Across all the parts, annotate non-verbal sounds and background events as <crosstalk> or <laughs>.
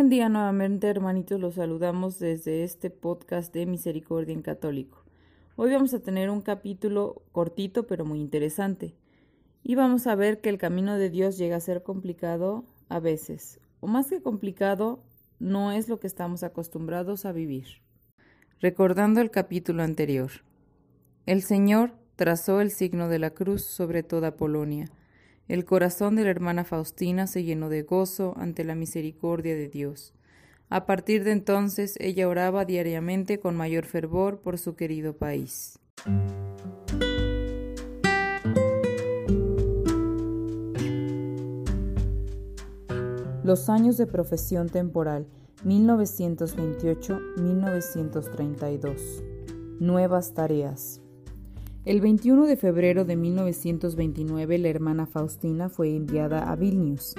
Buen día nuevamente hermanitos, los saludamos desde este podcast de Misericordia en Católico. Hoy vamos a tener un capítulo cortito pero muy interesante y vamos a ver que el camino de Dios llega a ser complicado a veces, o más que complicado, no es lo que estamos acostumbrados a vivir. Recordando el capítulo anterior, el Señor trazó el signo de la cruz sobre toda Polonia el corazón de la hermana Faustina se llenó de gozo ante la misericordia de Dios. A partir de entonces ella oraba diariamente con mayor fervor por su querido país. Los años de profesión temporal 1928-1932. Nuevas tareas. El 21 de febrero de 1929 la hermana Faustina fue enviada a Vilnius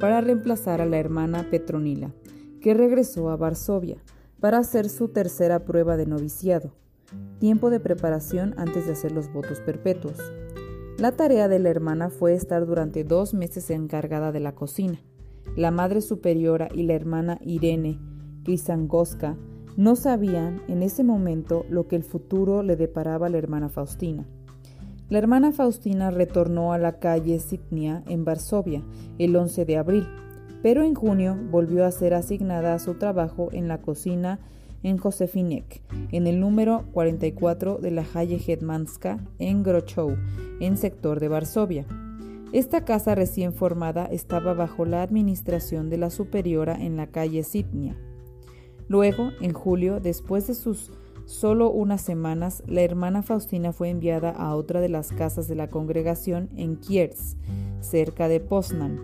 para reemplazar a la hermana Petronila, que regresó a Varsovia para hacer su tercera prueba de noviciado, tiempo de preparación antes de hacer los votos perpetuos. La tarea de la hermana fue estar durante dos meses encargada de la cocina. La madre superiora y la hermana Irene Krisangoska no sabían en ese momento lo que el futuro le deparaba a la hermana Faustina. La hermana Faustina retornó a la calle Sitnia en Varsovia el 11 de abril, pero en junio volvió a ser asignada a su trabajo en la cocina en Josefinek, en el número 44 de la calle Hetmanska en Grochow, en sector de Varsovia. Esta casa recién formada estaba bajo la administración de la superiora en la calle Sitnia. Luego, en julio, después de sus solo unas semanas, la hermana Faustina fue enviada a otra de las casas de la congregación en Kierz, cerca de Poznan,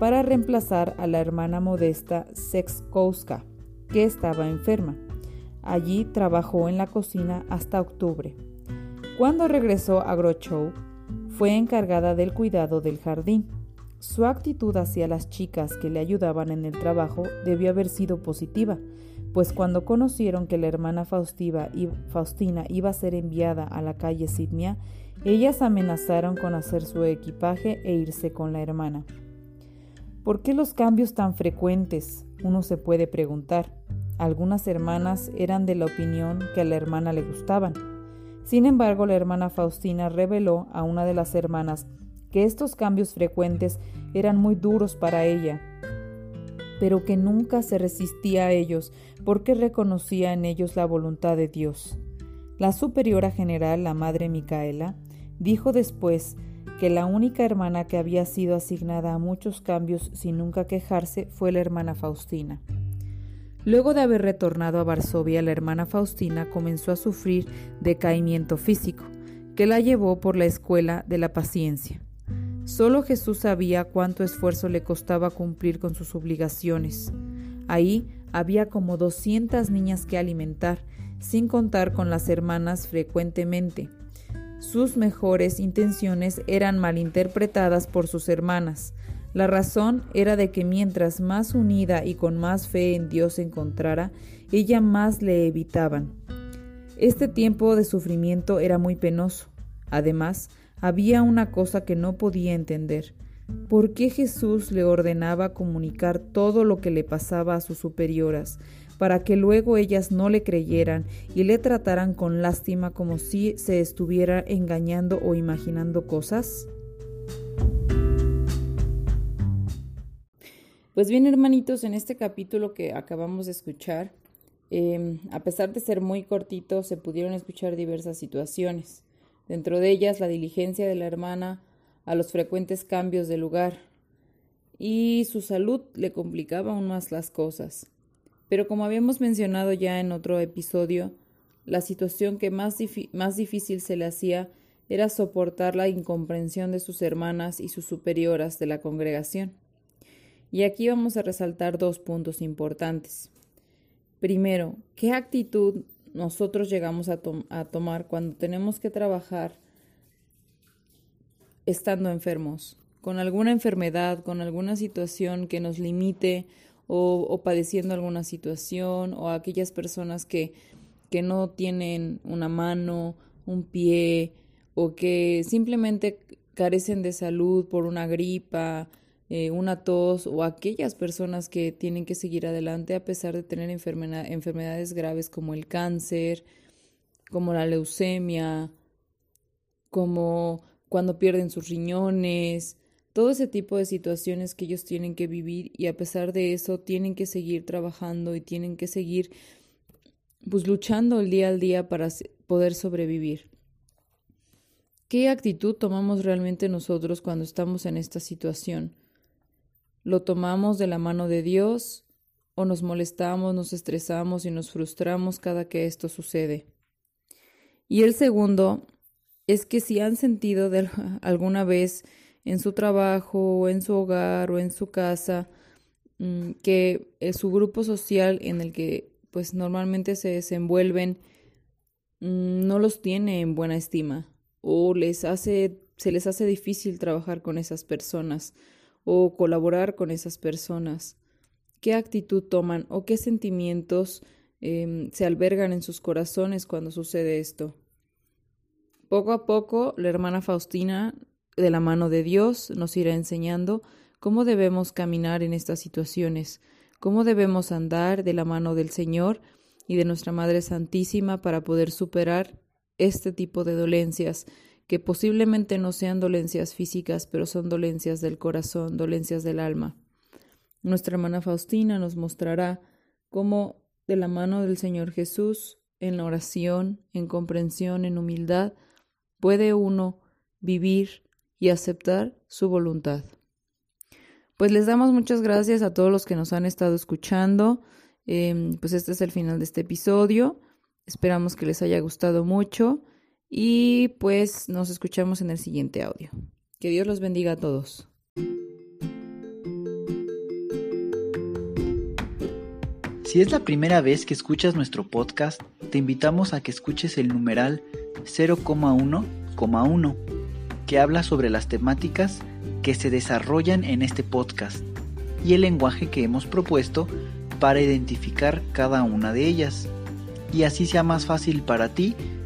para reemplazar a la hermana modesta Sexkowska, que estaba enferma. Allí trabajó en la cocina hasta octubre. Cuando regresó a Grochow, fue encargada del cuidado del jardín. Su actitud hacia las chicas que le ayudaban en el trabajo debió haber sido positiva, pues cuando conocieron que la hermana Faustina iba a ser enviada a la calle Sidmia, ellas amenazaron con hacer su equipaje e irse con la hermana. ¿Por qué los cambios tan frecuentes? Uno se puede preguntar. Algunas hermanas eran de la opinión que a la hermana le gustaban. Sin embargo, la hermana Faustina reveló a una de las hermanas que estos cambios frecuentes eran muy duros para ella pero que nunca se resistía a ellos porque reconocía en ellos la voluntad de Dios. La superiora general, la madre Micaela, dijo después que la única hermana que había sido asignada a muchos cambios sin nunca quejarse fue la hermana Faustina. Luego de haber retornado a Varsovia, la hermana Faustina comenzó a sufrir decaimiento físico, que la llevó por la escuela de la paciencia. Solo Jesús sabía cuánto esfuerzo le costaba cumplir con sus obligaciones. Ahí había como 200 niñas que alimentar, sin contar con las hermanas frecuentemente. Sus mejores intenciones eran malinterpretadas por sus hermanas. La razón era de que mientras más unida y con más fe en Dios se encontrara, ella más le evitaban. Este tiempo de sufrimiento era muy penoso. Además, había una cosa que no podía entender. ¿Por qué Jesús le ordenaba comunicar todo lo que le pasaba a sus superioras, para que luego ellas no le creyeran y le trataran con lástima como si se estuviera engañando o imaginando cosas? Pues bien, hermanitos, en este capítulo que acabamos de escuchar, em, a pesar de ser muy cortito, se pudieron escuchar diversas situaciones dentro de ellas la diligencia de la hermana a los frecuentes cambios de lugar, y su salud le complicaba aún más las cosas. Pero como habíamos mencionado ya en otro episodio, la situación que más, más difícil se le hacía era soportar la incomprensión de sus hermanas y sus superioras de la congregación. Y aquí vamos a resaltar dos puntos importantes. Primero, ¿qué actitud nosotros llegamos a, tomar cuando tenemos que trabajar estando enfermos, con alguna enfermedad, con alguna situación que nos limite o, padeciendo alguna situación o aquellas personas que, que no tienen una mano, un pie o que simplemente carecen de salud por una gripa, eh, una tos o aquellas personas que tienen que seguir adelante a pesar de tener enfermedades graves como el cáncer, como la leucemia, como cuando pierden sus riñones, todo ese tipo de situaciones que ellos tienen que vivir y a pesar de eso tienen que seguir trabajando y tienen que seguir pues luchando el día al día para poder sobrevivir. ¿Qué actitud tomamos realmente nosotros cuando estamos en esta situación? ¿Lo tomamos de la mano de Dios o nos molestamos, nos estresamos y nos frustramos cada que esto sucede? Y el segundo es que si han sentido <laughs> alguna vez en su trabajo o en su hogar o en su casa mm, que su grupo social en el que pues normalmente se desenvuelven mm, no los tiene en buena estima o les hace se les hace difícil trabajar con esas personas o colaborar con esas personas. ¿Qué actitud toman o qué sentimientos em, se albergan en sus corazones cuando sucede esto? Poco a poco, la hermana Faustina, de la mano de Dios, nos irá enseñando cómo debemos caminar en estas situaciones, cómo debemos andar de la mano del Señor y de nuestra Madre Santísima para poder superar este tipo de dolencias, que posiblemente no sean dolencias físicas, pero son dolencias del corazón, dolencias del alma. Nuestra hermana Faustina nos mostrará cómo de la mano del Señor Jesús, en la oración, en comprensión, en humildad, puede uno vivir y aceptar su voluntad. Pues les damos muchas gracias a todos los que nos han estado escuchando. Em, pues este es el final de este episodio. Esperamos que les haya gustado mucho y pues nos escuchamos en el siguiente audio. Que Dios los bendiga a todos. Si es la primera vez que escuchas nuestro podcast, te invitamos a que escuches el numeral 0,1,1, que habla sobre las temáticas que se desarrollan en este podcast y el lenguaje que hemos propuesto para identificar cada una de ellas, y así sea más fácil para ti